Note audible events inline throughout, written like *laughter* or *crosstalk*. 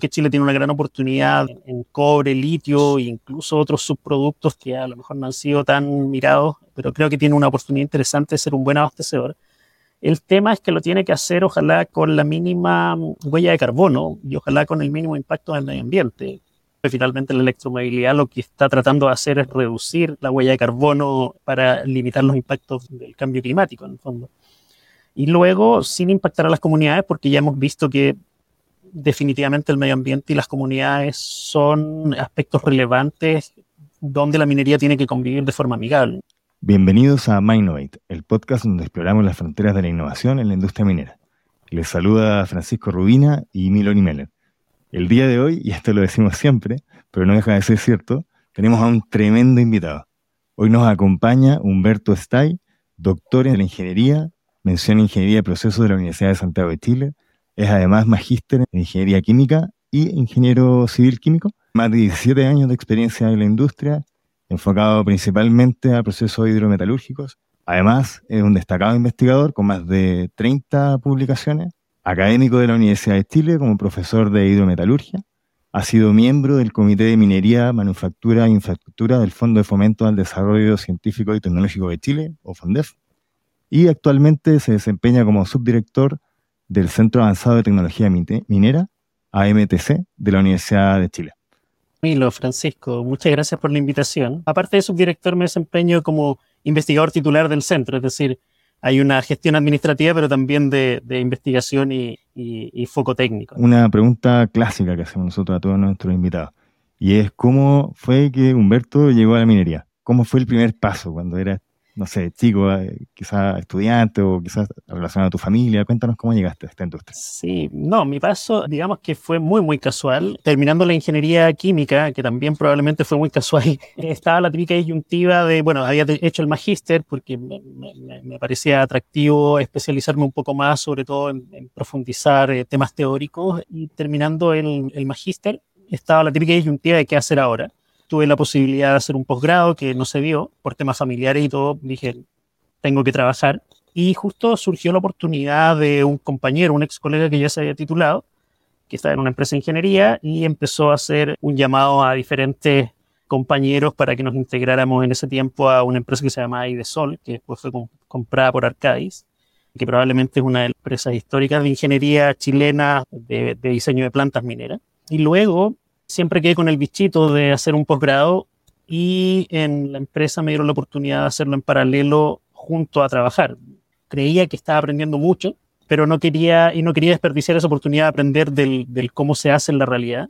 que Chile tiene una gran oportunidad en cobre, litio e incluso otros subproductos que a lo mejor no han sido tan mirados, pero creo que tiene una oportunidad interesante de ser un buen abastecedor. El tema es que lo tiene que hacer ojalá con la mínima huella de carbono y ojalá con el mínimo impacto en el medio ambiente. Finalmente la electromovilidad lo que está tratando de hacer es reducir la huella de carbono para limitar los impactos del cambio climático en el fondo. Y luego sin impactar a las comunidades porque ya hemos visto que definitivamente el medio ambiente y las comunidades son aspectos relevantes donde la minería tiene que convivir de forma amigable. Bienvenidos a Minovate, el podcast donde exploramos las fronteras de la innovación en la industria minera. Les saluda Francisco Rubina y Miloni Meller. El día de hoy, y esto lo decimos siempre, pero no deja de ser cierto, tenemos a un tremendo invitado. Hoy nos acompaña Humberto Stay, doctor en la ingeniería, mención Ingeniería de Procesos de la Universidad de Santiago de Chile, es además magíster en Ingeniería Química y ingeniero civil químico. Más de 17 años de experiencia en la industria, enfocado principalmente a procesos hidrometalúrgicos. Además, es un destacado investigador con más de 30 publicaciones, académico de la Universidad de Chile como profesor de hidrometalurgia. Ha sido miembro del Comité de Minería, Manufactura e Infraestructura del Fondo de Fomento al Desarrollo Científico y Tecnológico de Chile, o FONDEF. Y actualmente se desempeña como subdirector del Centro Avanzado de Tecnología Minera, AMTC, de la Universidad de Chile. Milo, Francisco, muchas gracias por la invitación. Aparte de subdirector, me desempeño como investigador titular del centro, es decir, hay una gestión administrativa, pero también de, investigación y, y, foco técnico. Una pregunta clásica que hacemos nosotros a todos nuestros invitados, y es cómo fue que Humberto llegó a la minería. ¿Cómo fue el primer paso cuando era no sé, chico, eh, quizás estudiante o quizás relacionado a tu familia? Cuéntanos cómo llegaste a esta industria. Sí, no, mi paso, digamos que fue muy, muy casual. Terminando la ingeniería química, que también probablemente fue muy casual, *laughs* estaba la típica disyuntiva de, bueno, había hecho el magíster porque me, parecía atractivo especializarme un poco más, sobre todo en, profundizar eh, temas teóricos, y terminando el, el magíster, estaba la típica disyuntiva de qué hacer ahora tuve la posibilidad de hacer un posgrado que no se dio por temas familiares y todo. Dije, tengo que trabajar. Y justo surgió la oportunidad de un compañero, un ex colega que ya se había titulado, que estaba en una empresa de ingeniería y empezó a hacer un llamado a diferentes compañeros para que nos integráramos en ese tiempo a una empresa que se llama Aidesol, que después fue comprada por Arcadis, que probablemente es una de las empresas históricas de ingeniería chilena de, de diseño de plantas mineras. Y luego siempre quedé con el bichito de hacer un posgrado y en la empresa me dieron la oportunidad de hacerlo en paralelo junto a trabajar. Creía que estaba aprendiendo mucho, pero no quería y no quería desperdiciar esa oportunidad de aprender del, cómo se hace en la realidad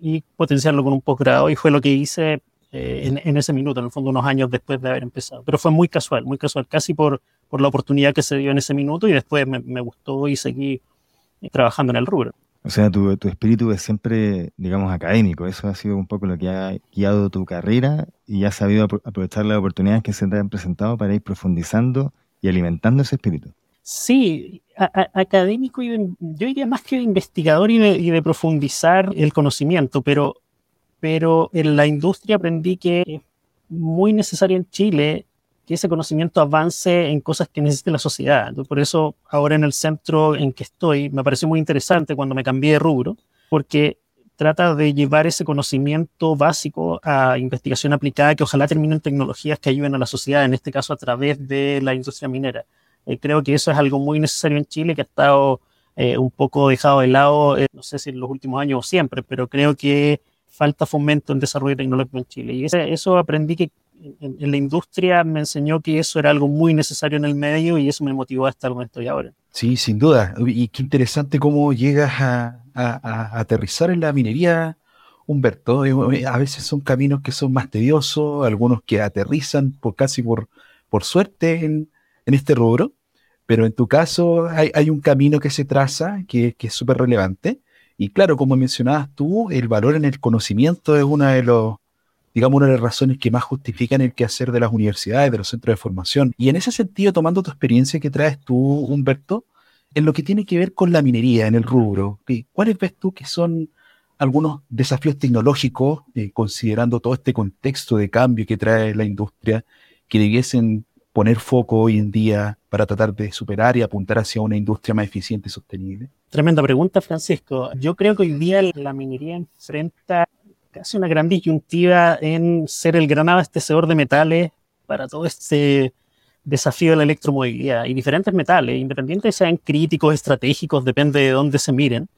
y potenciarlo con un posgrado y fue lo que hice eh, en, ese minuto, en el fondo unos años después de haber empezado. Pero fue muy casual, muy casual, casi por, por la oportunidad que se dio en ese minuto y después me, me gustó y seguí trabajando en el rubro. O sea, tu, espíritu es siempre, digamos, académico. Eso ha sido un poco lo que ha guiado tu carrera y has sabido aprovechar las oportunidades que se te han presentado para ir profundizando y alimentando ese espíritu. Sí, académico y yo diría más que investigador y de, profundizar el conocimiento, pero, pero en la industria aprendí que es muy necesario en Chile que ese conocimiento avance en cosas que necesite la sociedad. Por eso ahora en el centro en que estoy me pareció muy interesante cuando me cambié de rubro, porque trata de llevar ese conocimiento básico a investigación aplicada que ojalá termine en tecnologías que ayuden a la sociedad, en este caso a través de la industria minera. Eh, creo que eso es algo muy necesario en Chile que ha estado eh, un poco dejado de lado, eh, no sé si en los últimos años o siempre, pero creo que falta fomento en desarrollo tecnológico en Chile. Y eso aprendí que en, la industria me enseñó que eso era algo muy necesario en el medio y eso me motivó a estar donde estoy ahora. Sí, sin duda. Y qué interesante cómo llegas a, aterrizar en la minería, Humberto. Eh, a veces son caminos que son más tediosos, algunos que aterrizan por casi por, por suerte en, este rubro, pero en tu caso hay, un camino que se traza que, que es súper relevante. Y claro, como mencionabas tú, el valor en el conocimiento es uno de los digamos, una de las razones que más justifican el quehacer de las universidades, de los centros de formación. Y en ese sentido, tomando tu experiencia que traes tú, Humberto, en lo que tiene que ver con la minería, en el rubro, ¿cuáles ves tú que son algunos desafíos tecnológicos, eh, considerando todo este contexto de cambio que trae la industria, que debiesen poner foco hoy en día para tratar de superar y apuntar hacia una industria más eficiente y sostenible? Tremenda pregunta, Francisco. Yo creo que hoy día la minería enfrenta casi una gran disyuntiva en ser el gran abastecedor de metales para todo este desafío de la electromovilidad y diferentes metales, independientes sean críticos, estratégicos, depende de dónde se miren.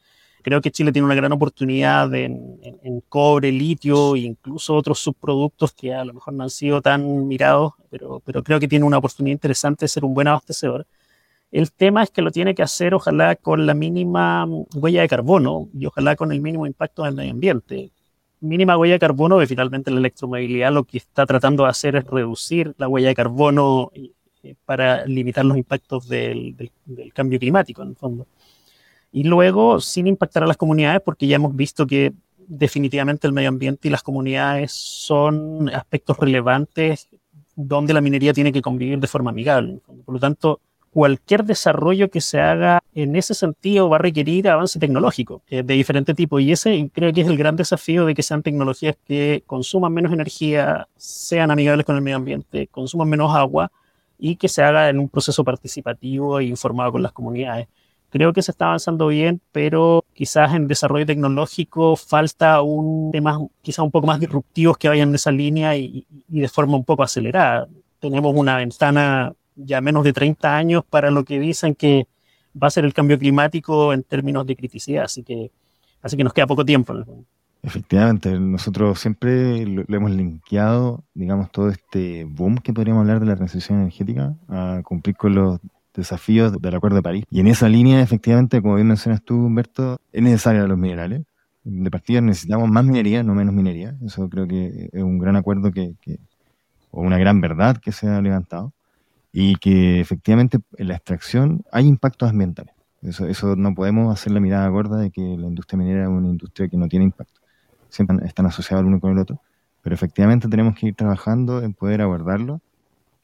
Creo que Chile tiene una gran oportunidad en, cobre, litio e incluso otros subproductos que a lo mejor no han sido tan mirados, pero, pero creo que tiene una oportunidad interesante de ser un buen abastecedor. El tema es que lo tiene que hacer ojalá con la mínima huella de carbono y ojalá con el mínimo impacto en el medio ambiente mínima huella de carbono, que finalmente la electromovilidad lo que está tratando de hacer es reducir la huella de carbono eh, para limitar los impactos del, cambio climático, en el fondo. Y luego, sin impactar a las comunidades, porque ya hemos visto que definitivamente el medio ambiente y las comunidades son aspectos relevantes donde la minería tiene que convivir de forma amigable. Por lo tanto, cualquier desarrollo que se haga en ese sentido va a requerir avance tecnológico eh, de diferente tipo. Y ese creo que es el gran desafío de que sean tecnologías que consuman menos energía, sean amigables con el medio ambiente, consuman menos agua y que se haga en un proceso participativo e informado con las comunidades. Creo que se está avanzando bien, pero quizás en desarrollo tecnológico falta un tema quizás un poco más disruptivos que vayan en esa línea y, y de forma un poco acelerada. Tenemos una ventana ya menos de 30 años para lo que dicen que va a ser el cambio climático en términos de criticidad, así que, así que nos queda poco tiempo. Efectivamente, nosotros siempre lo, hemos linkeado, digamos, todo este boom que podríamos hablar de la transición energética a cumplir con los desafíos del Acuerdo de París. Y en esa línea, efectivamente, como bien mencionas tú, Humberto, es necesario los minerales. De partida necesitamos más minería, no menos minería. Eso creo que es un gran acuerdo que, que o una gran verdad que se ha levantado y que efectivamente en la extracción hay impactos ambientales. Eso, eso no podemos hacer la mirada gorda de que la industria minera es una industria que no tiene impacto. Siempre están asociados el uno con el otro, pero efectivamente tenemos que ir trabajando en poder abordarlo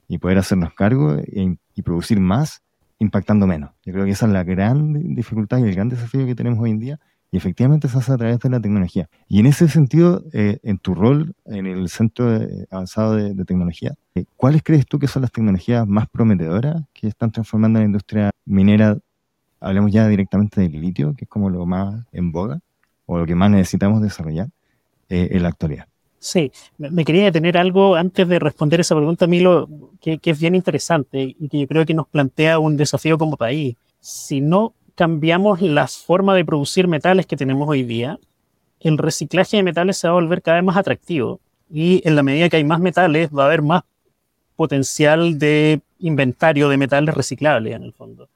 y poder hacernos cargo y, y producir más impactando menos. Yo creo que esa es la gran dificultad y el gran desafío que tenemos hoy en día y efectivamente se hace a través de la tecnología. Y en ese sentido, eh, en tu rol en el Centro Avanzado de, Tecnología, eh, ¿cuáles crees tú que son las tecnologías más prometedoras que están transformando la industria minera? Hablemos ya directamente del litio, que es como lo más en boga o lo que más necesitamos desarrollar eh, en la actualidad. Sí, me quería detener algo antes de responder esa pregunta, Milo, que, que es bien interesante y que yo creo que nos plantea un desafío como país. Si no cambiamos la forma de producir metales que tenemos hoy día, el reciclaje de metales se va a volver cada vez más atractivo y en la medida que hay más metales va a haber más potencial de inventario de metales reciclables en el fondo.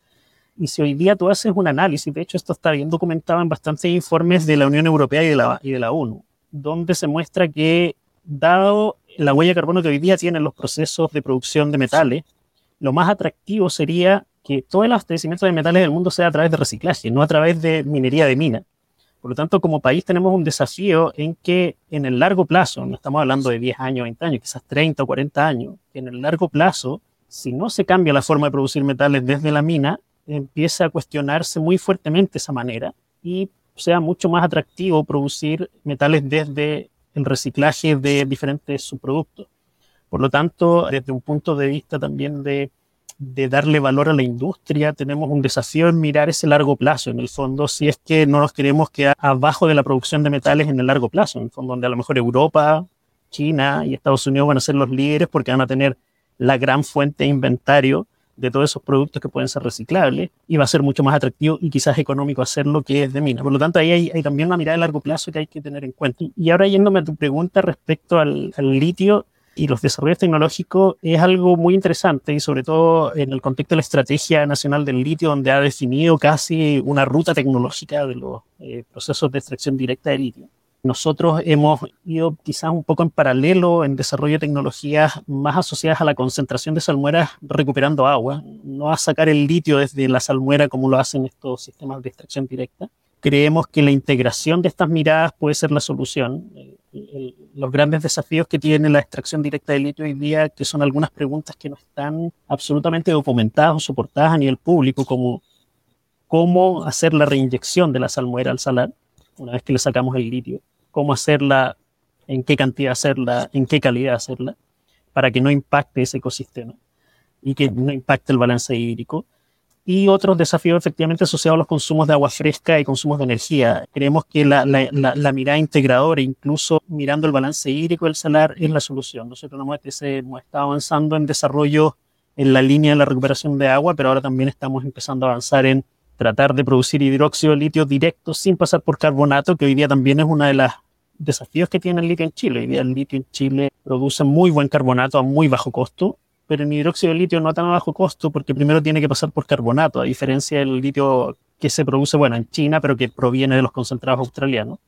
Y si hoy día tú haces un análisis, de hecho esto está bien documentado en bastantes informes de la Unión Europea y de la, y de la ONU, donde se muestra que dado la huella de carbono que hoy día tienen los procesos de producción de metales, lo más atractivo sería que todo el abastecimiento de metales del mundo sea a través de reciclaje, no a través de minería de mina. Por lo tanto, como país tenemos un desafío en que en el largo plazo, no estamos hablando de 10 años, 20 años, quizás 30 o 40 años, en el largo plazo, si no se cambia la forma de producir metales desde la mina, empieza a cuestionarse muy fuertemente esa manera y sea mucho más atractivo producir metales desde el reciclaje de diferentes subproductos. Por lo tanto, desde un punto de vista también de de darle valor a la industria, tenemos un desafío en mirar ese largo plazo, en el fondo, si es que no nos queremos quedar abajo de la producción de metales en el largo plazo, en el fondo, donde a lo mejor Europa, China y Estados Unidos van a ser los líderes porque van a tener la gran fuente de inventario de todos esos productos que pueden ser reciclables y va a ser mucho más atractivo y quizás económico hacerlo que es de mina. Por lo tanto, ahí hay, también una mirada de largo plazo que hay que tener en cuenta. Y ahora yéndome a tu pregunta respecto al, al litio, y los desarrollos tecnológicos es algo muy interesante y sobre todo en el contexto de la Estrategia Nacional del Litio, donde ha definido casi una ruta tecnológica de los eh, procesos de extracción directa de litio. Nosotros hemos ido quizás un poco en paralelo en desarrollo de tecnologías más asociadas a la concentración de salmueras recuperando agua, no a sacar el litio desde la salmuera como lo hacen estos sistemas de extracción directa, creemos que la integración de estas miradas puede ser la solución. Los grandes desafíos que tiene la extracción directa de litio hoy día, que son algunas preguntas que no están absolutamente documentadas o soportadas a nivel público, como cómo hacer la reinyección de la salmuera al salar, una vez que le sacamos el litio, cómo hacerla, en qué cantidad hacerla, en qué calidad hacerla, para que no impacte ese ecosistema. y que no impacte el balance hídrico. Y otros desafíos efectivamente asociados a los consumos de agua fresca y consumos de energía. Creemos que la, la, la, mirada integradora, incluso mirando el balance hídrico del salar, es la solución. Nosotros hemos, hemos estado avanzando en desarrollo en la línea de la recuperación de agua, pero ahora también estamos empezando a avanzar en tratar de producir hidróxido de litio directo sin pasar por carbonato, que hoy día también es uno de los desafíos que tiene el litio en Chile. Hoy día el litio en Chile produce muy buen carbonato a muy bajo costo, pero el hidróxido de litio no tan a bajo costo porque primero tiene que pasar por carbonato, a diferencia del litio que se produce, bueno, en China, pero que proviene de los concentrados australianos,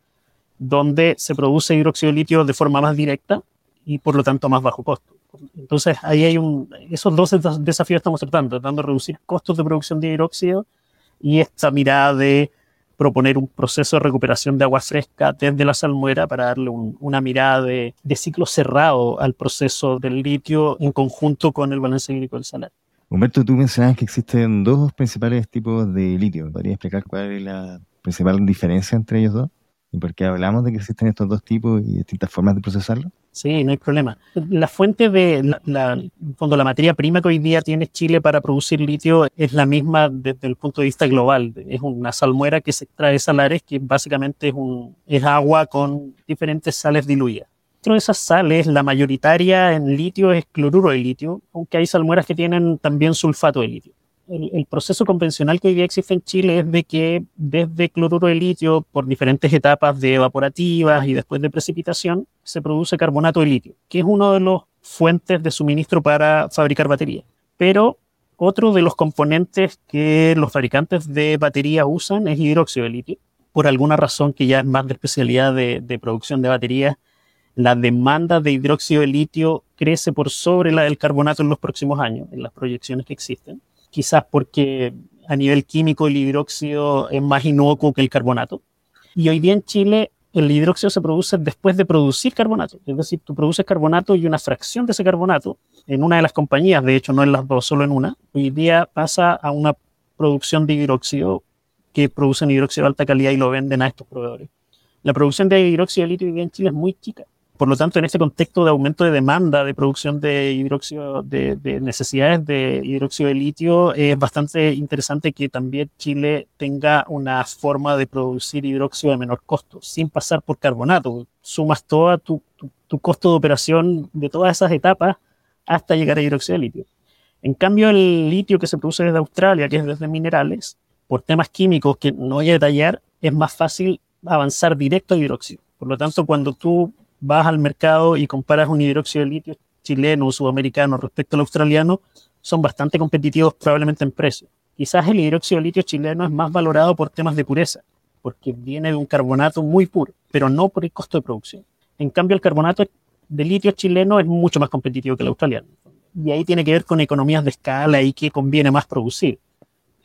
donde se produce hidróxido de litio de forma más directa y por lo tanto más bajo costo. Entonces, ahí hay un, esos dos desafíos estamos tratando, tratando de reducir costos de producción de hidróxido y esta mirada de proponer un proceso de recuperación de agua fresca desde la salmuera para darle una mirada de, ciclo cerrado al proceso del litio en conjunto con el balance hídrico del salar. Humberto, tú mencionabas que existen dos principales tipos de litio. ¿Podrías explicar cuál es la principal diferencia entre ellos dos? ¿Y por qué hablamos de que existen estos dos tipos y distintas formas de procesarlo? Sí, no hay problema. La fuente de, la, en fondo, la materia prima que hoy día tiene Chile para producir litio es la misma desde el punto de vista global. Es una salmuera que se extrae de salares, que básicamente es, un, es agua con diferentes sales diluidas. Dentro de esas sales, la mayoritaria en litio es cloruro de litio, aunque hay salmueras que tienen también sulfato de litio el, proceso convencional que hoy día existe en Chile es de que desde cloruro de litio, por diferentes etapas de evaporativas y después de precipitación, se produce carbonato de litio, que es uno de los fuentes de suministro para fabricar baterías. Pero otro de los componentes que los fabricantes de baterías usan es hidróxido de litio. Por alguna razón que ya es más de especialidad de, de producción de baterías, la demanda de hidróxido de litio crece por sobre la del carbonato en los próximos años, en las proyecciones que existen quizás porque a nivel químico el hidróxido es más inocuo que el carbonato. Y hoy día en Chile el hidróxido se produce después de producir carbonato. Es decir, tú produces carbonato y una fracción de ese carbonato, en una de las compañías, de hecho no en las dos, solo en una, hoy día pasa a una producción de hidróxido que producen hidróxido de alta calidad y lo venden a estos proveedores. La producción de hidróxido de litio hoy día en Chile es muy chica. Por lo tanto, en este contexto de aumento de demanda de producción de hidróxido, de, necesidades de hidróxido de litio, es bastante interesante que también Chile tenga una forma de producir hidróxido de menor costo, sin pasar por carbonato. Sumas todo tu, tu, costo de operación de todas esas etapas hasta llegar a hidróxido de litio. En cambio, el litio que se produce desde Australia, que es desde minerales, por temas químicos que no voy a detallar, es más fácil avanzar directo a hidróxido. Por lo tanto, cuando tú vas al mercado y comparas un hidróxido de litio chileno o sudamericano respecto al australiano, son bastante competitivos probablemente en precio. Quizás el hidróxido de litio chileno es más valorado por temas de pureza, porque viene de un carbonato muy puro, pero no por el costo de producción. En cambio, el carbonato de litio chileno es mucho más competitivo que el australiano. Y ahí tiene que ver con economías de escala y qué conviene más producir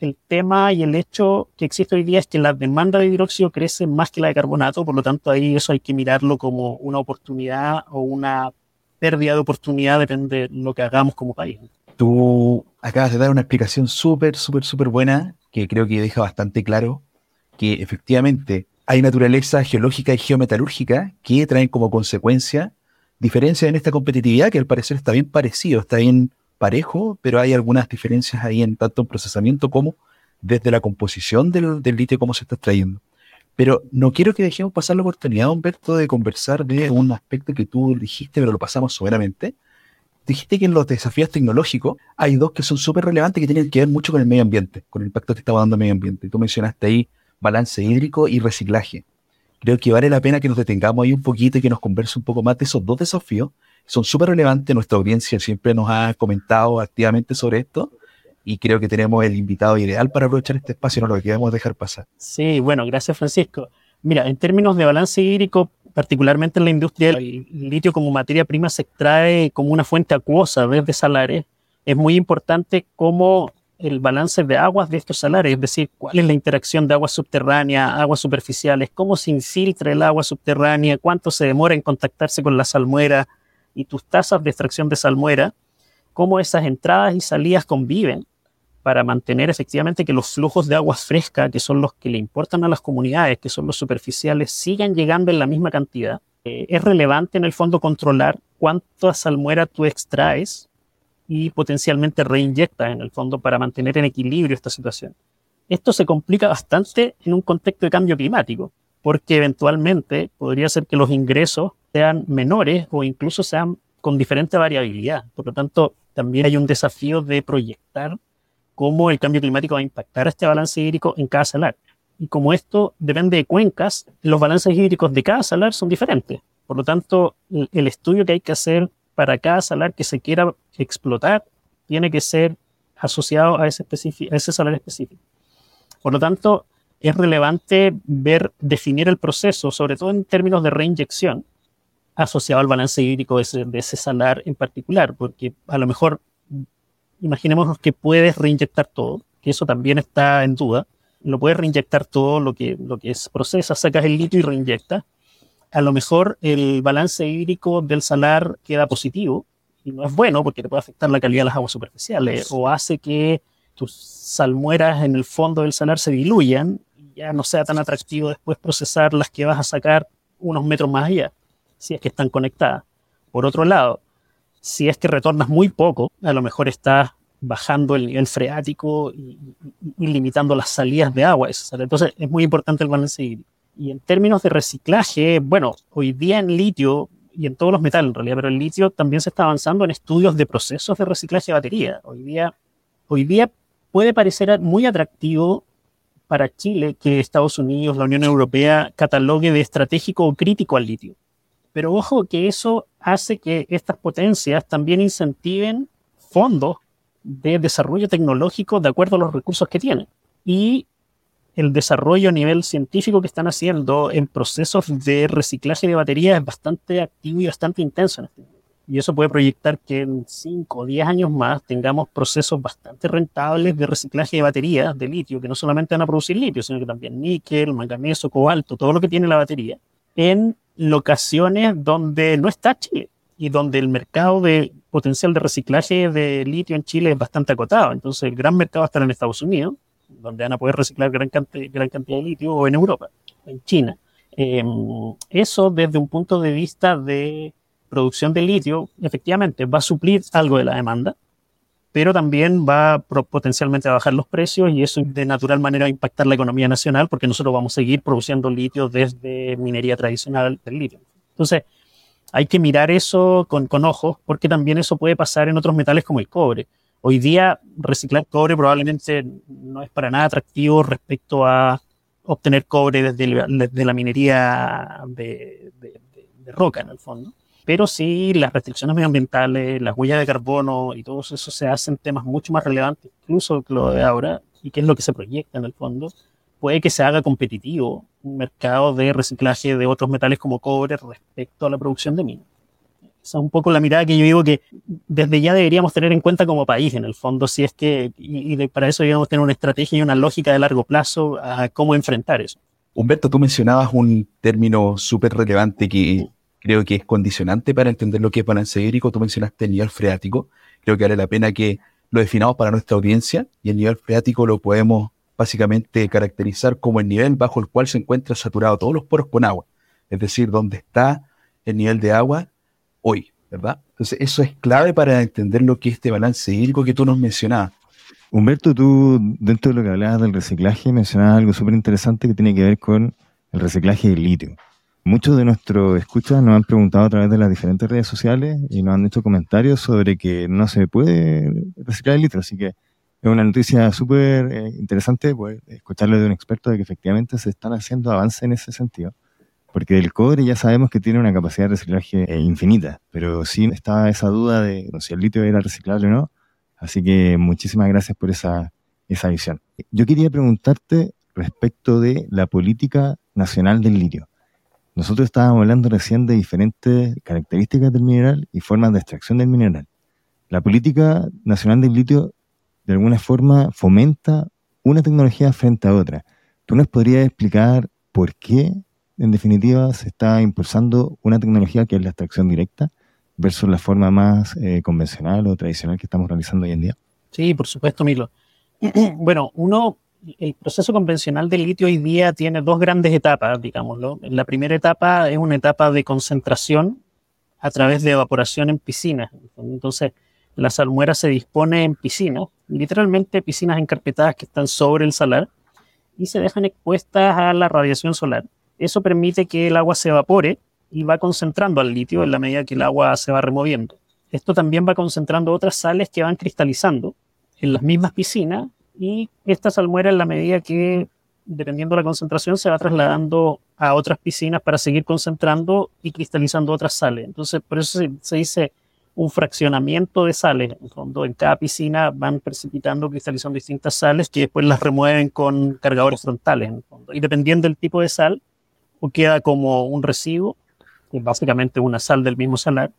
el tema y el hecho que existe hoy día es que la demanda de hidróxido crece más que la de carbonato, por lo tanto ahí eso hay que mirarlo como una oportunidad o una pérdida de oportunidad, depende de lo que hagamos como país. Tú acabas de dar una explicación súper, súper, súper buena que creo que deja bastante claro que efectivamente hay naturaleza geológica y geometalúrgica que traen como consecuencia diferencias en esta competitividad que al parecer está bien parecido, está bien parejo, pero hay algunas diferencias ahí en tanto en procesamiento como desde la composición del, litio, cómo se está extrayendo. Pero no quiero que dejemos pasar la oportunidad, Humberto, de conversar de un aspecto que tú dijiste, pero lo pasamos soberanamente. Dijiste que en los desafíos tecnológicos hay dos que son súper relevantes que tienen que ver mucho con el medio ambiente, con el impacto que está dando el medio ambiente. Tú mencionaste ahí balance hídrico y reciclaje. Creo que vale la pena que nos detengamos ahí un poquito y que nos converse un poco más de esos dos desafíos son súper relevantes. Nuestra audiencia siempre nos ha comentado activamente sobre esto y creo que tenemos el invitado ideal para aprovechar este espacio, no lo queremos dejar pasar. Sí, bueno, gracias Francisco. Mira, en términos de balance hídrico, particularmente en la industria, el litio como materia prima se extrae como una fuente acuosa desde salares. Es muy importante cómo el balance de aguas de estos salares, es decir, cuál es la interacción de aguas subterráneas, aguas superficiales, cómo se infiltra el agua subterránea, cuánto se demora en contactarse con la salmuera, y tus tasas de extracción de salmuera, cómo esas entradas y salidas conviven para mantener efectivamente que los flujos de agua fresca, que son los que le importan a las comunidades, que son los superficiales, sigan llegando en la misma cantidad. Eh, es relevante en el fondo controlar cuánta salmuera tú extraes y potencialmente reinyecta en el fondo para mantener en equilibrio esta situación. Esto se complica bastante en un contexto de cambio climático, porque eventualmente podría ser que los ingresos sean menores o incluso sean con diferente variabilidad. Por lo tanto, también hay un desafío de proyectar cómo el cambio climático va a impactar este balance hídrico en cada salar. Y como esto depende de cuencas, los balances hídricos de cada salar son diferentes. Por lo tanto, el estudio que hay que hacer para cada salar que se quiera explotar tiene que ser asociado a ese, a ese salar específico. Por lo tanto, es relevante ver, definir el proceso, sobre todo en términos de reinyección, asociado al balance hídrico de ese, de ese salar en particular, porque a lo mejor imaginemos que puedes reinyectar todo, que eso también está en duda, lo puedes reinyectar todo lo que, lo que es procesa, sacas el litio y reinyectas. A lo mejor el balance hídrico del salar queda positivo y no es bueno porque te puede afectar la calidad de las aguas superficiales o hace que tus salmueras en el fondo del salar se diluyan ya no sea tan atractivo después procesar las que vas a sacar unos metros más allá, si es que están conectadas. Por otro lado, si es que retornas muy poco, a lo mejor estás bajando el nivel freático y, limitando las salidas de agua. Entonces es muy importante el balance hídrico. Y en términos de reciclaje, bueno, hoy día en litio y en todos los metales en realidad, pero el litio también se está avanzando en estudios de procesos de reciclaje de batería. Hoy día, hoy día puede parecer muy atractivo para Chile que Estados Unidos, la Unión Europea, catalogue de estratégico o crítico al litio. Pero ojo que eso hace que estas potencias también incentiven fondos de desarrollo tecnológico de acuerdo a los recursos que tienen. Y el desarrollo a nivel científico que están haciendo en procesos de reciclaje de baterías es bastante activo y bastante intenso en este momento. Y eso puede proyectar que en 5 o 10 años más tengamos procesos bastante rentables de reciclaje de baterías de litio, que no solamente van a producir litio, sino que también níquel, manganeso, cobalto, todo lo que tiene la batería, en locaciones donde no está Chile y donde el mercado de potencial de reciclaje de litio en Chile es bastante acotado. Entonces, el gran mercado va a estar en Estados Unidos, donde van a poder reciclar gran, cantidad, gran cantidad de litio, o en Europa, en China. Em, eso desde un punto de vista de producción de litio, efectivamente, va a suplir algo de la demanda, pero también va potencialmente a bajar los precios y eso de natural manera va a impactar la economía nacional porque nosotros vamos a seguir produciendo litio desde minería tradicional del litio. Entonces, hay que mirar eso con, con ojos porque también eso puede pasar en otros metales como el cobre. Hoy día reciclar cobre probablemente no es para nada atractivo respecto a obtener cobre desde, la minería de, de roca en el fondo pero sí las restricciones medioambientales, las huellas de carbono y todo eso se hacen temas mucho más relevantes incluso que lo de ahora y que es lo que se proyecta en el fondo, puede que se haga competitivo un mercado de reciclaje de otros metales como cobre respecto a la producción de minas. Esa es un poco la mirada que yo digo que desde ya deberíamos tener en cuenta como país, en el fondo, si es que, y, para eso debemos tener una estrategia y una lógica de largo plazo a cómo enfrentar eso. Humberto, tú mencionabas un término súper relevante que creo que es condicionante para entender lo que es balance hídrico. Tú mencionaste el nivel freático. Creo que vale la pena que lo definamos para nuestra audiencia y el nivel freático lo podemos básicamente caracterizar como el nivel bajo el cual se encuentra saturado todos los poros con agua. Es decir, donde está el nivel de agua hoy, ¿verdad? Entonces, eso es clave para entender lo que es este balance hídrico que tú nos mencionabas. Humberto, tú, dentro de lo que hablabas del reciclaje, mencionabas algo súper interesante que tiene que ver con el reciclaje del litio. Muchos de nuestros escuchas nos han preguntado a través de las diferentes redes sociales y nos han hecho comentarios sobre que no se puede reciclar el litro, así que es una noticia súper eh, interesante poder escucharlo de un experto de que efectivamente se están haciendo avances en ese sentido. Porque el cobre ya sabemos que tiene una capacidad de reciclaje eh, infinita, pero sí está esa duda de si el litio era reciclable o no. Así que muchísimas gracias por esa, esa visión. Yo quería preguntarte respecto de la política nacional del litio. Nosotros estábamos hablando recién de diferentes características del mineral y formas de extracción del mineral. La política nacional del litio de alguna forma fomenta una tecnología frente a otra. ¿Tú nos podrías explicar por qué, en definitiva, se está impulsando una tecnología que es la extracción directa versus la forma más eh, convencional o tradicional que estamos realizando hoy en día? Sí, por supuesto, Milo. *clears throat* bueno, uno el proceso convencional del litio hoy día tiene dos grandes etapas, digámoslo. La primera etapa es una etapa de concentración a través de evaporación en piscinas. Entonces, la salmuera se dispone en piscinas, literalmente piscinas encarpetadas que están sobre el salar y se dejan expuestas a la radiación solar. Eso permite que el agua se evapore y va concentrando al litio en la medida que el agua se va removiendo. Esto también va concentrando otras sales que van cristalizando en las mismas piscinas y esta salmuera en la medida que, dependiendo de la concentración, se va trasladando a otras piscinas para seguir concentrando y cristalizando otras sales. Entonces, por eso se, dice un fraccionamiento de sales. En cada piscina van precipitando, cristalizando distintas sales que después las remueven con cargadores frontales. Y dependiendo del tipo de sal, o queda como un residuo, que es básicamente una sal del mismo salar,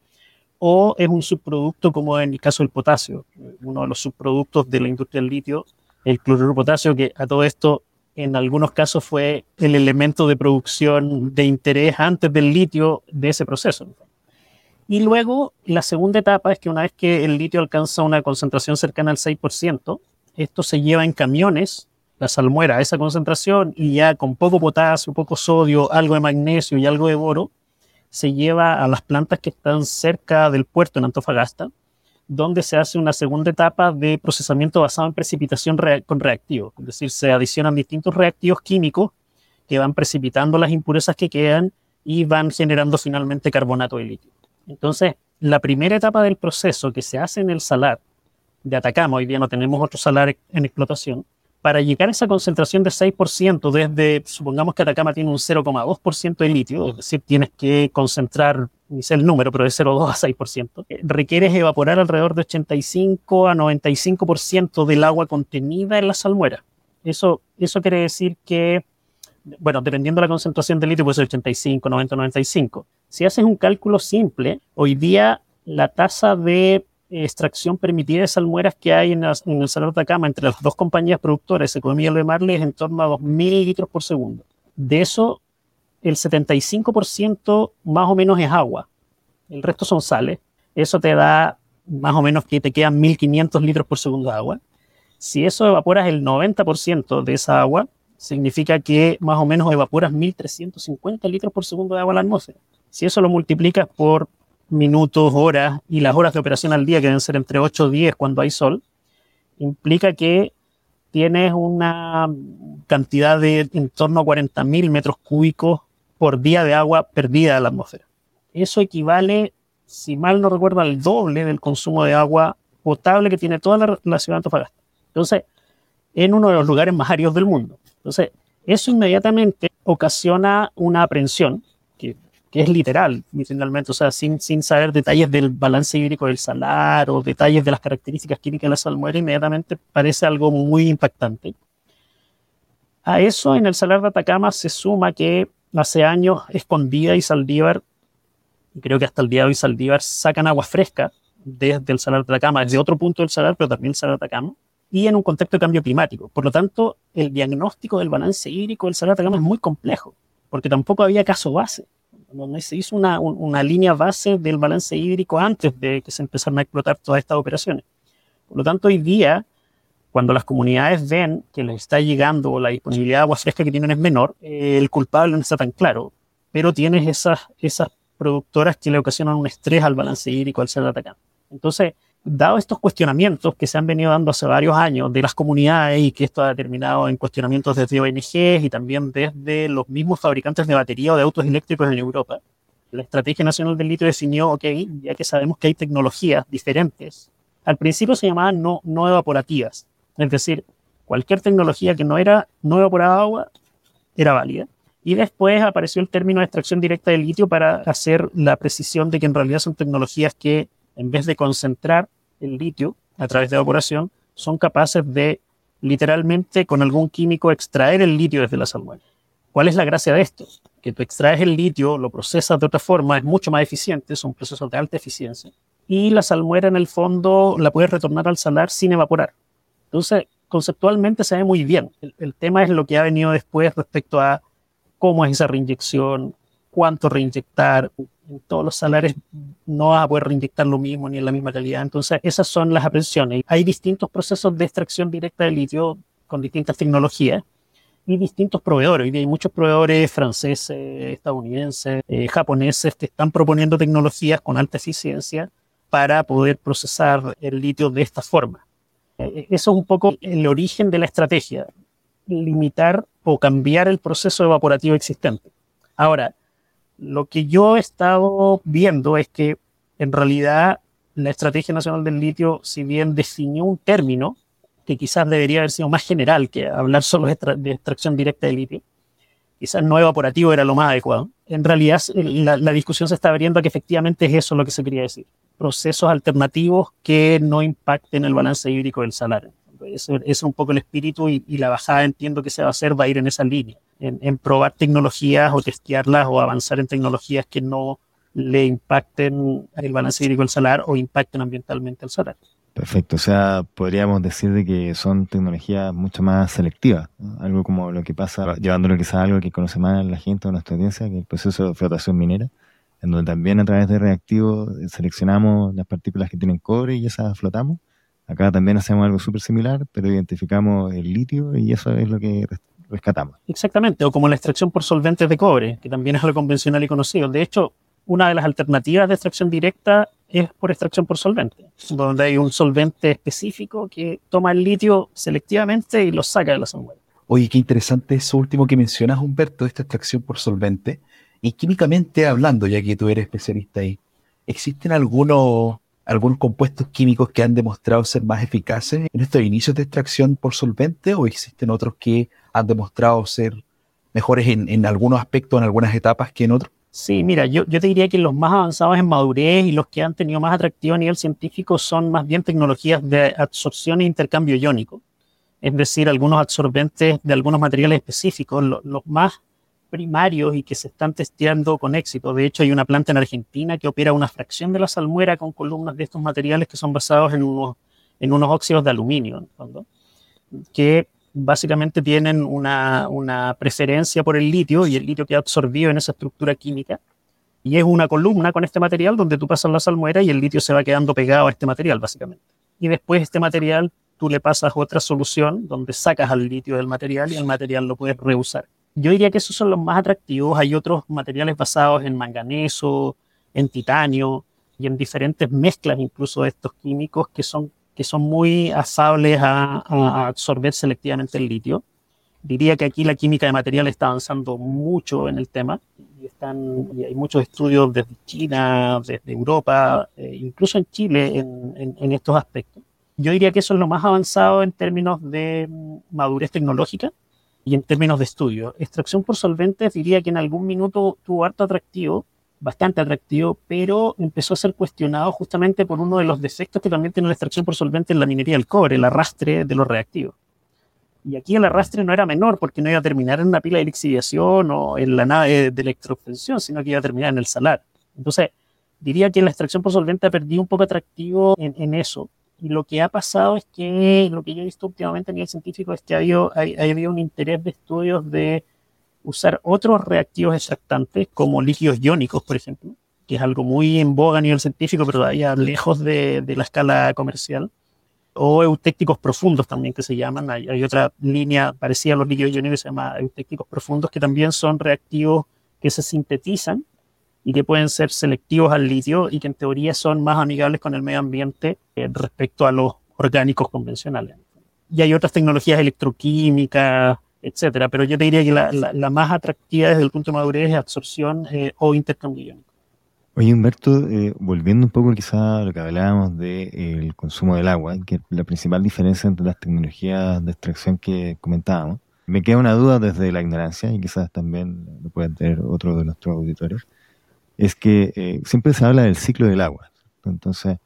o es un subproducto como en el caso del potasio, uno de los subproductos de la industria del litio, el cloruro potasio, que a todo esto en algunos casos fue el elemento de producción de interés antes del litio de ese proceso. Y luego la segunda etapa es que una vez que el litio alcanza una concentración cercana al 6%, esto se lleva en camiones, la salmuera, esa concentración y ya con poco potasio, poco sodio, algo de magnesio y algo de boro, se lleva a las plantas que están cerca del puerto en Antofagasta, donde se hace una segunda etapa de procesamiento basado en precipitación con reactivos. Es decir, se adicionan distintos reactivos químicos que van precipitando las impurezas que quedan y van generando finalmente carbonato de litio. Entonces, la primera etapa del proceso que se hace en el salar de Atacama, hoy día no tenemos otro salar en explotación, para llegar a esa concentración de 6%, desde, supongamos que Atacama tiene un 0,2% de litio, es decir, tienes que concentrar, ni sé el número, pero de 0,2 a 6%, eh, requieres evaporar alrededor de 85 a 95% del agua contenida en la salmuera. Eso, eso quiere decir que, bueno, dependiendo de la concentración de litio, puede ser 85, 90, 95. Si haces un cálculo simple, hoy día la tasa de extracción permitida de salmueras que hay en, el Salar de Atacama entre las dos compañías productoras, Economía de Marley, es en torno a 2.000 litros por segundo. De eso, el 75% más o menos es agua. El resto son sales. Eso te da más o menos que te quedan 1.500 litros por segundo de agua. Si eso evaporas el 90% de esa agua, significa que más o menos evaporas 1.350 litros por segundo de agua en la atmósfera. Si eso lo multiplicas por minutos, horas y las horas de operación al día, que deben ser entre 8 o 10 cuando hay sol, implica que tienes una cantidad de en torno a 40.000 metros cúbicos por día de agua perdida a la atmósfera. Eso equivale, si mal no recuerdo, al doble del consumo de agua potable que tiene toda la, la ciudad de Antofagasta. Entonces, en uno de los lugares más áridos del mundo. Entonces, eso inmediatamente ocasiona una aprensión que es literal, finalmente, o sea, sin, sin saber detalles del balance hídrico del salar o detalles de las características químicas de la salmuera, inmediatamente parece algo muy impactante. A eso, en el salar de Atacama se suma que hace años Escondida y Saldívar, creo que hasta el día de hoy Saldívar, sacan agua fresca desde el salar de Atacama, desde otro punto del salar, pero también el salar de Atacama, y en un contexto de cambio climático. Por lo tanto, el diagnóstico del balance hídrico del salar de Atacama es muy complejo, porque tampoco había caso base donde se hizo una, una, línea base del balance hídrico antes de que se empezaran a explotar todas estas operaciones. Por lo tanto, hoy día, cuando las comunidades ven que les está llegando o la disponibilidad de agua fresca que tienen es menor, eh, el culpable no está tan claro, pero tienes esas, esas productoras que le ocasionan un estrés al balance hídrico al ser atacado. Entonces, dado estos cuestionamientos que se han venido dando hace varios años de las comunidades y que esto ha terminado en cuestionamientos desde ONGs y también desde los mismos fabricantes de batería o de autos eléctricos en Europa, la Estrategia Nacional del Litio definió, ok, ya que sabemos que hay tecnologías diferentes, al principio se llamaban no, no evaporativas, es decir, cualquier tecnología que no era no evaporaba agua era válida. Y después apareció el término de extracción directa de litio para hacer la precisión de que en realidad son tecnologías que en vez de concentrar el litio a través de evaporación, son capaces de literalmente con algún químico extraer el litio desde la salmuera. ¿Cuál es la gracia de esto? Que tú extraes el litio, lo procesas de otra forma, es mucho más eficiente, son procesos de alta eficiencia, y la salmuera en el fondo la puedes retornar al salar sin evaporar. Entonces, conceptualmente se ve muy bien. El, tema es lo que ha venido después respecto a cómo es esa reinyección, cuánto reinyectar, en todos los salarios no vas a poder reinyectar lo mismo ni en la misma calidad. Entonces, esas son las aprensiones. Hay distintos procesos de extracción directa de litio con distintas tecnologías y distintos proveedores. Y hay muchos proveedores franceses, estadounidenses, eh, japoneses que están proponiendo tecnologías con alta eficiencia para poder procesar el litio de esta forma. Eh, eso es un poco el origen de la estrategia, limitar o cambiar el proceso evaporativo existente. Ahora, lo que yo he estado viendo es que en realidad la Estrategia Nacional del Litio, si bien definió un término que quizás debería haber sido más general que hablar solo de, extracción directa de litio, quizás no evaporativo era lo más adecuado. En realidad, la, la, discusión se está abriendo a que efectivamente es eso lo que se quería decir. Procesos alternativos que no impacten el balance hídrico del salario. Ese, es un poco el espíritu y, la bajada entiendo que se va a hacer va a ir en esa línea, en, probar tecnologías o testearlas o avanzar en tecnologías que no le impacten el balance hídrico del salar o impacten ambientalmente el salar. Perfecto, o sea, podríamos decir de que son tecnologías mucho más selectivas, algo como lo que pasa, llevándolo quizás a algo que conoce más la gente o nuestra audiencia, que es el proceso de flotación minera, en donde también a través de reactivos seleccionamos las partículas que tienen cobre y esas flotamos, Acá también hacemos algo súper similar, pero identificamos el litio y eso es lo que rescatamos. Exactamente, o como la extracción por solventes de cobre, que también es algo convencional y conocido. De hecho, una de las alternativas de extracción directa es por extracción por solvente, donde hay un solvente específico que toma el litio selectivamente y lo saca de la salmuera. Oye, qué interesante eso último que mencionas, Humberto, esta extracción por solvente. Y químicamente hablando, ya que tú eres especialista ahí, ¿existen algunos algunos compuestos químicos que han demostrado ser más eficaces en estos inicios de extracción por solvente o existen otros que han demostrado ser mejores en, algunos aspectos, en algunas etapas que en otros? Sí, mira, yo, yo te diría que los más avanzados en madurez y los que han tenido más atractivo a nivel científico son más bien tecnologías de absorción e intercambio iónico. Es decir, algunos absorbentes de algunos materiales específicos. los más primarios y que se están testeando con éxito. De hecho, hay una planta en Argentina que opera una fracción de la salmuera con columnas de estos materiales que son basados en unos, en unos óxidos de aluminio, que básicamente tienen una, preferencia por el litio y el litio queda absorbido en esa estructura química. Y es una columna con este material donde tú pasas la salmuera y el litio se va quedando pegado a este material, básicamente. Y después este material tú le pasas otra solución donde sacas al litio del material y el material lo puedes reusar. Yo diría que esos son los más atractivos. Hay otros materiales basados en manganeso, en titanio y en diferentes mezclas incluso de estos químicos que son, que son muy asables a, absorber selectivamente el litio. Diría que aquí la química de materiales está avanzando mucho en el tema y, están, y hay muchos estudios desde China, desde Europa, eh, incluso en Chile en, en estos aspectos. Yo diría que eso es lo más avanzado en términos de madurez tecnológica y en términos de estudio. Extracción por solventes diría que en algún minuto tuvo harto atractivo, bastante atractivo, pero empezó a ser cuestionado justamente por uno de los defectos que también tiene la extracción por solvente en la minería del cobre, el arrastre de los reactivos. Y aquí el arrastre no era menor porque no iba a terminar en una pila de lixiviación o en la nave de electroobtención, sino que iba a terminar en el salar. Entonces, diría que la extracción por solvente ha perdido un poco atractivo en, eso. Y lo que ha pasado es que lo que yo he visto últimamente a nivel científico es que ha habido, ha, habido un interés de estudios de usar otros reactivos extractantes como líquidos iónicos, por ejemplo, que es algo muy en boga a nivel científico, pero todavía lejos de, de la escala comercial, o eutécticos profundos también que se llaman. Hay, hay, otra línea parecida a los líquidos iónicos que se llama eutécticos profundos, que también son reactivos que se sintetizan y que pueden ser selectivos al litio y que en teoría son más amigables con el medio ambiente eh, respecto a los orgánicos convencionales. Y hay otras tecnologías electroquímicas, etcétera, pero yo te diría que la, más atractiva desde el punto de madurez es absorción eh, o intercambio iónico. Oye, Humberto, eh, volviendo un poco quizá a lo que hablábamos del concsumo del agua, que la principal diferencia entre las tecnologías de extracción que comentábamos, me queda una duda desde la ignorancia, y quizás también lo pueden tener otros de nuestros auditores, es que eh, siempre se habla del ciclo del agua. Entonces,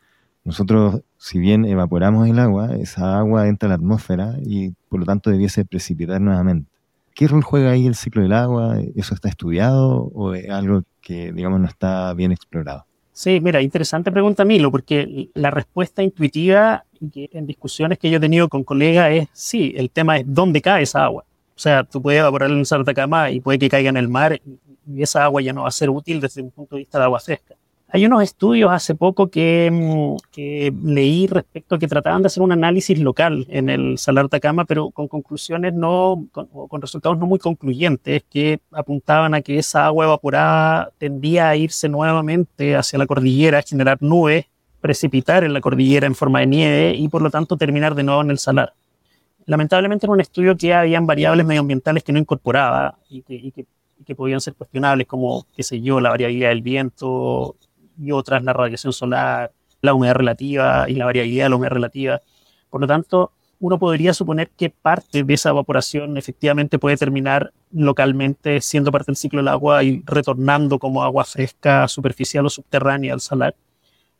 nosotros, si bien evaporamos el agua, esa agua entra a la atmósfera y por lo tanto debiese precipitar nuevamente. ¿Qué rol juega ahí el ciclo del agua? ¿Eso está estudiado o es algo que, digamos, no está bien explorado? Sí, mira, interesante pregunta, Milo, porque la respuesta intuitiva en discusiones que yo he tenido con colegas es sí, el tema es dónde cae esa agua. O sea, tú puedes evaporar en el Atacama y puede que caiga en el mar y esa agua ya no va a ser útil desde un punto de vista de agua fresca. Hay unos estudios hace poco que, mm, que, leí respecto a que trataban de hacer un análisis local en el Salar Atacama, pero con conclusiones no, con, resultados no muy concluyentes, que apuntaban a que esa agua evaporada tendía a irse nuevamente hacia la cordillera, generar nubes precipitar en la cordillera en forma de nieve y por lo tanto terminar de nuevo en el salar. Lamentablemente era un estudio que habían variables medioambientales que no incorporaba y que, podían ser cuestionables como, qué sé yo, la variabilidad del viento y otras, la radiación solar, la humedad relativa y la variabilidad de la humedad relativa. Por lo tanto, uno podría suponer que parte de esa evaporación efectivamente puede terminar localmente siendo parte del ciclo del agua y retornando como agua fresca superficial o subterránea al salar.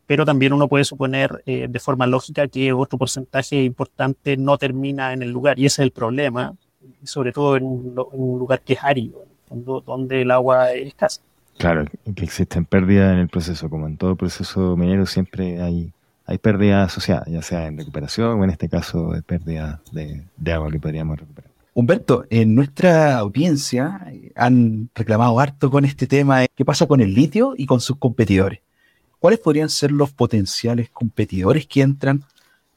Pero también uno puede suponer eh, de forma lógica que otro porcentaje importante no termina en el lugar y ese es el problema, sobre todo en un, lugar que es árido, donde el agua es escasa. Claro, que existen pérdidas en el proceso, como en todo proceso minero siempre hay hay pérdida asociada, ya sea en recuperación o en este caso de pérdida de, agua que podríamos recuperar. Humberto, en nuestra audiencia eh, han reclamado harto con este tema. ¿Qué pasa con el litio y con sus competidores? ¿Cuáles podrían ser los potenciales competidores que entran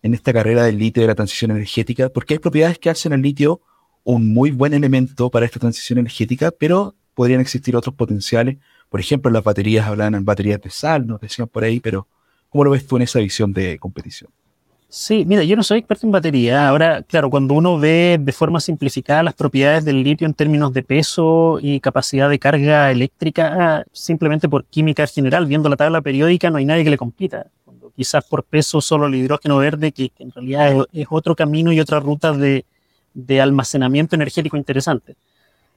en esta carrera del litio de la transición energética? Porque hay propiedades que hacen al litio un muy buen elemento para esta transición energética, pero podrían existir otros potenciales. Por ejemplo, las baterías hablan en baterías de sal, nos decían por ahí, pero ¿Cómo lo ves tú en esa visión de competición? Sí, mira, yo no soy experto en batería. Ahora, claro, cuando uno ve de forma simplificada las propiedades del litio en términos de peso y capacidad de carga eléctrica, simplemente por química general, viendo la tabla periódica, no hay nadie que le compita. quizás por peso solo el hidrógeno verde, que, en realidad es, otro camino y otra ruta de almacenamiento energético interesante.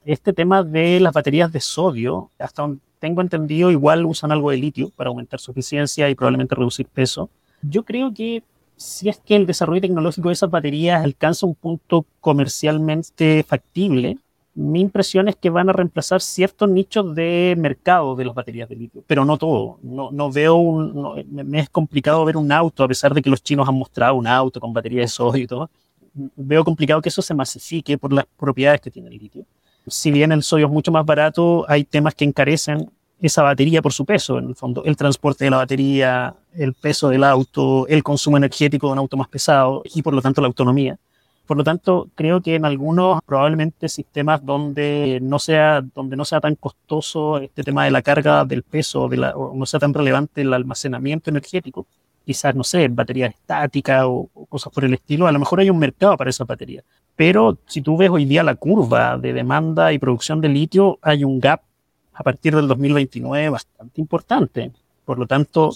Este tema de las baterías de sodio, hasta donde tengo entendido, igual usan algo de litio para aumentar su eficiencia y probablemente reducir peso. Yo creo que si es que el desarrollo tecnológico de esas baterías alcanza un punto comercialmente factible, mi impresión es que van a reemplazar ciertos nichos de mercado de las baterías de litio, pero no todo. No, no veo un, me es complicado ver un auto, a pesar de que los chinos han mostrado un auto con batería de sodio y todo. Veo complicado que eso se masifique por las propiedades que tiene el litio si bien el sodio es mucho más barato, hay temas que encarecen esa batería por su peso, en el fondo, el transporte de la batería, el peso del auto, el consumo energético de un auto más pesado y por lo tanto la autonomía. Por lo tanto, creo que en algunos probablemente sistemas donde no sea, donde no sea tan costoso este tema de la carga del peso, de la, o no sea tan relevante el almacenamiento energético, quizás, no sé, baterías estáticas o, cosas por el estilo, a lo mejor hay un mercado para esa batería. Pero si tú ves hoy día la curva de demanda y producción de litio, hay un gap a partir del 2029 bastante importante. Por lo tanto,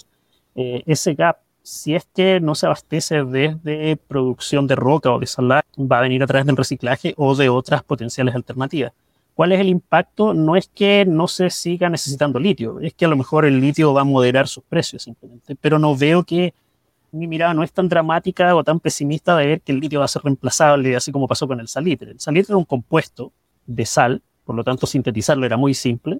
eh, ese gap, si es que no se abastece desde producción de roca o de salar, va a venir a través del reciclaje o de otras potenciales alternativas. ¿Cuál es el impacto? No es que no se siga necesitando litio, es que a lo mejor el litio va a moderar sus precios simplemente, pero no veo que mi mirada no es tan dramática o tan pesimista de ver que el litio va a ser reemplazable, así como pasó con el salitre. El salitre era un compuesto de sal, por lo tanto sintetizarlo era muy simple,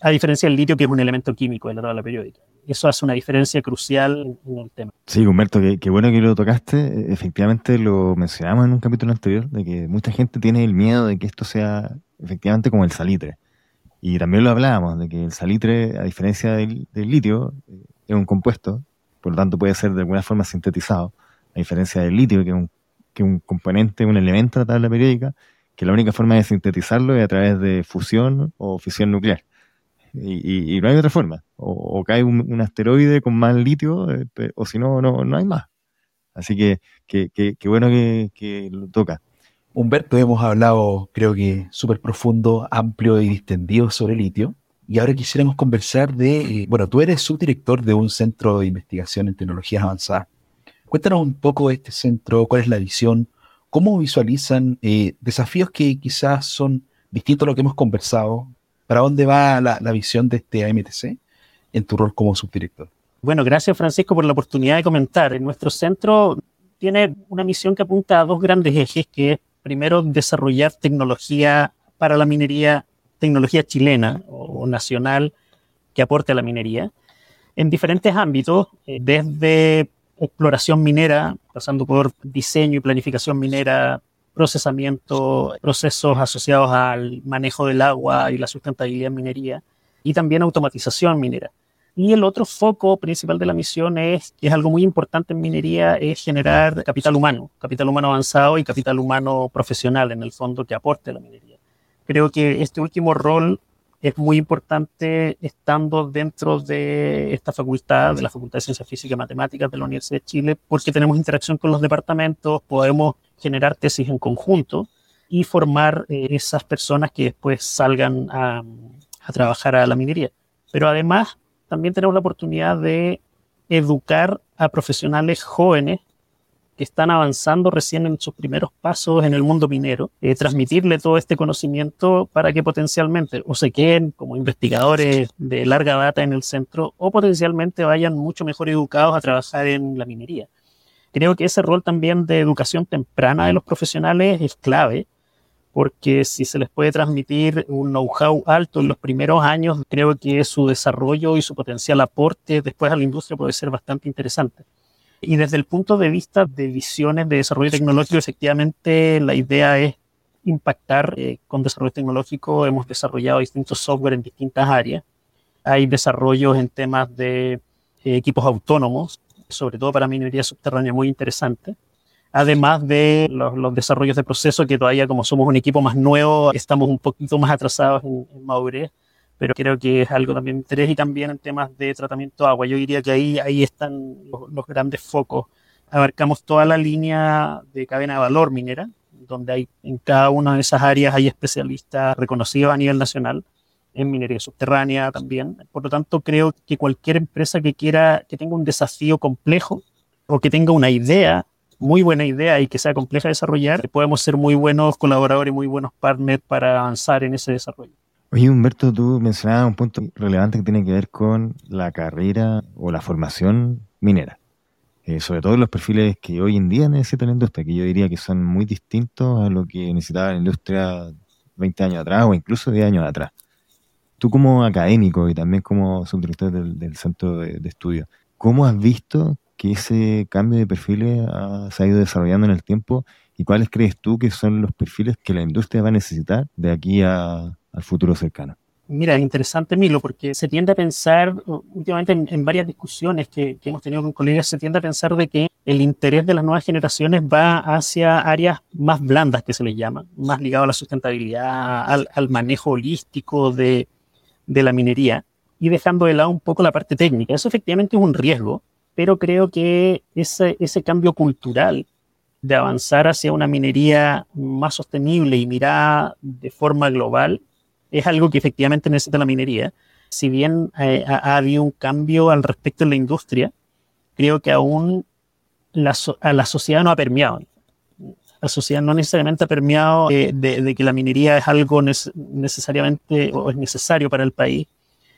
a diferencia del litio que es un elemento químico de la tabla periódica. Eso hace una diferencia crucial en el tema. Sí, Humberto, qué, bueno que lo tocaste. Efectivamente lo mencionamos en un capítulo anterior, de que mucha gente tiene el miedo de que esto sea efectivamente como el salitre. Y también lo hablábamos, de que el salitre, a diferencia del, del litio, eh, es un compuesto por lo tanto puede ser de alguna forma sintetizado, a diferencia del litio, que es un, que un componente, un elemento de la tabla periódica, que la única forma de sintetizarlo es a través de fusión o fisión nuclear. Y, no hay otra forma. O, cae un, asteroide con más litio, eh, o si no, no, hay más. Así que qué bueno que, que, lo toca. Humberto, hemos hablado, creo que súper profundo, amplio y distendido sobre litio. Y ahora quisiéramos conversar de, eh, bueno, tú eres subdirector de un centro de investigación en tecnologías avanzadas. Cuéntanos un poco de este centro, cuál es la visión, cómo visualizan eh, desafíos que quizás son distintos a lo que hemos conversado, para dónde va la, visión de este AMTC en tu rol como subdirector. Bueno, gracias Francisco por la oportunidad de comentar. Nuestro centro tiene una misión que apunta a dos grandes ejes, que es primero desarrollar tecnología para la minería tecnología chilena o nacional que aporte a la minería en diferentes ámbitos, eh, desde exploración minera, pasando por diseño y planificación minera, procesamiento, procesos asociados al manejo del agua y la sustentabilidad en minería, y también automatización minera. Y el otro foco principal de la misión es, que es algo muy importante en minería, es generar capital humano, capital humano avanzado y capital humano profesional en el fondo que aporte a la minería creo que este último rol es muy importante estando dentro de esta facultad, de la Facultad de Ciencias Físicas y Matemáticas de la Universidad de Chile, porque tenemos interacción con los departamentos, podemos generar tesis en conjunto y formar eh, esas personas que después salgan a, a trabajar a la minería. Pero además, también tenemos la oportunidad de educar a profesionales jóvenes que están avanzando recién en sus primeros pasos en el mundo minero, eh, transmitirle todo este conocimiento para que potencialmente o se queden como investigadores de larga data en el centro o potencialmente vayan mucho mejor educados a trabajar en la minería. Creo que ese rol también de educación temprana de los profesionales es clave porque si se les puede transmitir un know-how alto en los primeros años, creo que su desarrollo y su potencial aporte después a la industria puede ser bastante interesante. Y desde el punto de vista de visiones de desarrollo tecnológico, efectivamente la idea es impactar eh, con desarrollo tecnológico. Hemos desarrollado distintos software en distintas áreas. Hay desarrollos en temas de eh, equipos autónomos, sobre todo para minería subterránea, muy interesante. Además de los, desarrollos de proceso que todavía como somos un equipo más nuevo, estamos un poquito más atrasados en, en pero creo que es algo también de interés y también en temas de tratamiento de agua. Yo diría que ahí, ahí están los, grandes focos. Abarcamos toda la línea de cadena de valor minera, donde hay en cada una de esas áreas hay especialistas reconocidos a nivel nacional, en minería subterránea también. Por lo tanto, creo que cualquier empresa que quiera, que tenga un desafío complejo o que tenga una idea, muy buena idea y que sea compleja de desarrollar, podemos ser muy buenos colaboradores y muy buenos partners para avanzar en ese desarrollo. Oye, Humberto, tú mencionabas un punto relevante que tiene que ver con la carrera o la formación minera. Eh, sobre todo los perfiles que hoy en día necesita la industria, que yo diría que son muy distintos a lo que necesitaba la industria 20 años atrás o incluso 10 años atrás. Tú como académico y también como subdirector del, centro de, estudio, ¿cómo has visto que ese cambio de perfiles se ha ido desarrollando en el tiempo y cuáles crees tú que son los perfiles que la industria va a necesitar de aquí a, al futuro cercano. Mira, interesante, Milo, porque se tiende a pensar, últimamente en, varias discusiones que, hemos tenido con colegas, se tiende a pensar de que el interés de las nuevas generaciones va hacia áreas más blandas, que se les llama, más ligado a la sustentabilidad, al, manejo holístico de, de, la minería, y dejando de lado un poco la parte técnica. Eso efectivamente es un riesgo, pero creo que ese, ese cambio cultural de avanzar hacia una minería más sostenible y mirar de forma global es algo que efectivamente necesita la minería. Si bien eh, ha, habido un cambio al respecto en la industria, creo que aún la, a la sociedad no ha permeado. La sociedad no necesariamente ha permeado eh, de, que la minería es algo necesariamente o es necesario para el país,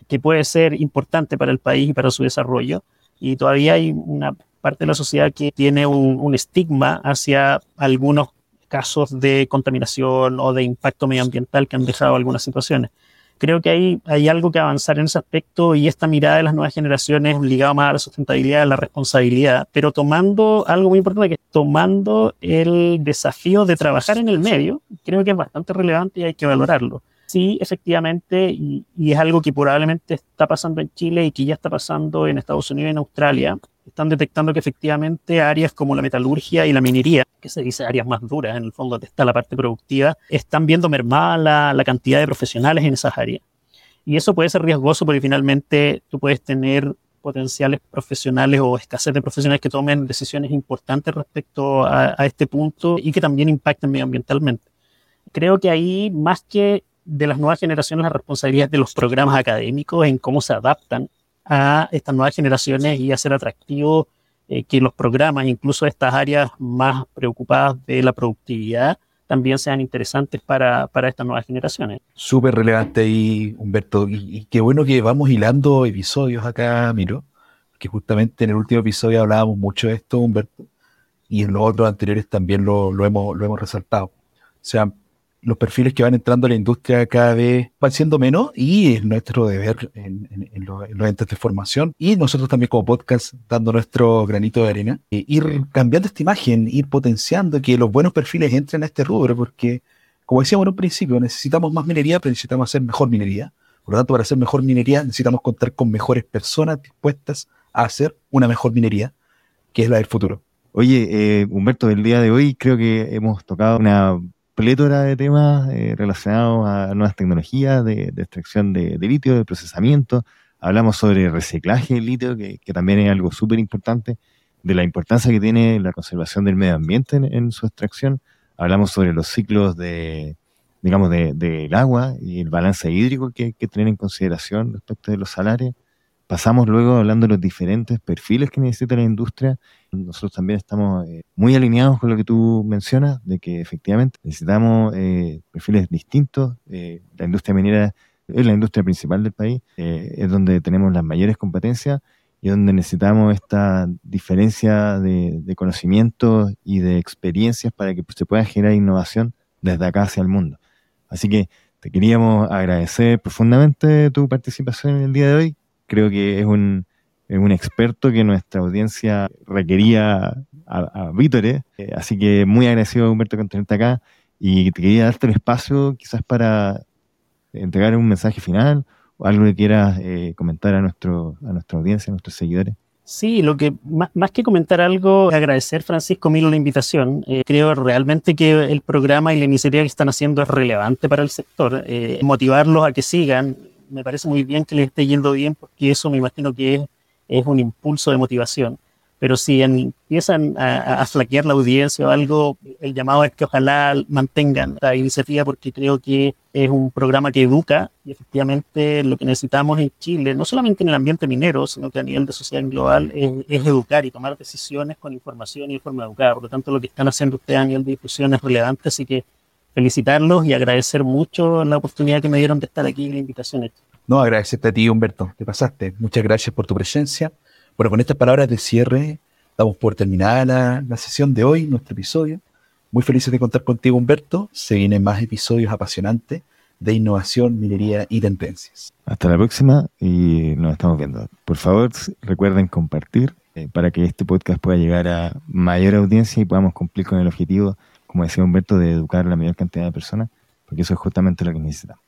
que puede ser importante para el país y para su desarrollo. Y todavía hay una parte de la sociedad que tiene un, un estigma hacia algunos casos de contaminación o de impacto medioambiental que han dejado algunas situaciones. Creo que hay, hay algo que avanzar en ese aspecto y esta mirada de las nuevas generaciones ligada más a la sustentabilidad, a la responsabilidad, pero tomando algo muy importante que es tomando el desafío de trabajar en el medio, creo que es bastante relevante y hay que valorarlo sí, efectivamente, y, es algo que probablemente está pasando en Chile y que ya está pasando en Estados Unidos y en Australia, están detectando que efectivamente áreas como la metalurgia y la minería, que se dice áreas más duras, en el fondo está la parte productiva, están viendo mermada la, la cantidad de profesionales en esas áreas. Y eso puede ser riesgoso porque finalmente tú puedes tener potenciales profesionales o escasez de profesionales que tomen decisiones importantes respecto a, a, este punto y que también impacten medioambientalmente. Creo que ahí, más que de las nuevas generaciones la responsabilidad de los programas académicos en cómo se adaptan a estas nuevas generaciones y hacer atractivo eh, que los programas, incluso estas áreas más preocupadas de la productividad, también sean interesantes para, para estas nuevas generaciones. Súper relevante ahí, Humberto. Y, qué bueno que vamos hilando episodios acá, Miro, que justamente en el último episodio hablábamos mucho de esto, Humberto, y en los otros anteriores también lo, lo, hemos, lo hemos resaltado. O sea, los perfiles que van entrando a la industria cada vez van siendo menos y es nuestro deber en, los, entes de formación y nosotros también como podcast dando nuestro granito de arena, eh, ir cambiando esta imagen, ir potenciando que los buenos perfiles entren a este rubro porque, como decíamos en un principio, necesitamos más minería, pero necesitamos hacer mejor minería. Por lo tanto, para hacer mejor minería necesitamos contar con mejores personas dispuestas a hacer una mejor minería, que es la del futuro. Oye, eh, Humberto, el día de hoy creo que hemos tocado una plétora de temas eh, relacionados a nuevas tecnologías de, extracción de, litio, de procesamiento. Hablamos sobre reciclaje del litio, que, también es algo súper importante, de la importancia que tiene la conservación del medio ambiente en, su extracción. Hablamos sobre los ciclos de, digamos, del agua y el balance hídrico que hay que tener en consideración respecto de los salarios. Pasamos luego hablando de los diferentes perfiles que necesita la industria. Nosotros también estamos eh, muy alineados con lo que tú mencionas, de que efectivamente necesitamos eh, perfiles distintos. Eh, la industria minera es la industria principal del país, es donde tenemos las mayores competencias y donde necesitamos esta diferencia de, de conocimientos y de experiencias para que se pueda generar innovación desde acá hacia el mundo. Así que te queríamos agradecer profundamente tu participación en el día de hoy creo que es un, un experto que nuestra audiencia requería a, a. Eh, así que muy agradecido, Humberto, con tenerte acá. Y te quería darte el espacio quizás para entregar un mensaje final o algo que quieras eh, comentar a, nuestro, a nuestra audiencia, a nuestros seguidores. Sí, lo que más, que comentar algo, agradecer Francisco Milo la invitación. Eh, creo realmente que el programa y la iniciativa que están haciendo es relevante para el sector. motivarlos a que sigan me parece muy bien que les esté yendo bien, porque eso me imagino que es, es un impulso de motivación. Pero si empiezan a, flaquear la audiencia o algo, el llamado es que ojalá mantengan la iniciativa porque creo que es un programa que educa y efectivamente lo que necesitamos en Chile, no solamente en el ambiente minero, sino que a nivel de sociedad global, es, es educar y tomar decisiones con información y de forma educada. Por lo tanto, lo que están haciendo ustedes a nivel de difusión es relevante, así que felicitarlos y agradecer mucho la oportunidad que me dieron de estar aquí y la invitación No, agradecerte a ti, Humberto, te pasaste. Muchas gracias por tu presencia. Bueno, con estas palabras de cierre, damos por terminada la, la sesión de hoy, nuestro episodio. Muy felices de contar contigo, Humberto. Se vienen más episodios apasionantes de innovación, minería y tendencias. Hasta la próxima y nos estamos viendo. Por favor, recuerden compartir eh, para que este podcast pueda llegar a mayor audiencia y podamos cumplir con el objetivo como decía Humberto, de educar a la mayor cantidad de personas, porque eso es justamente lo que necesitamos.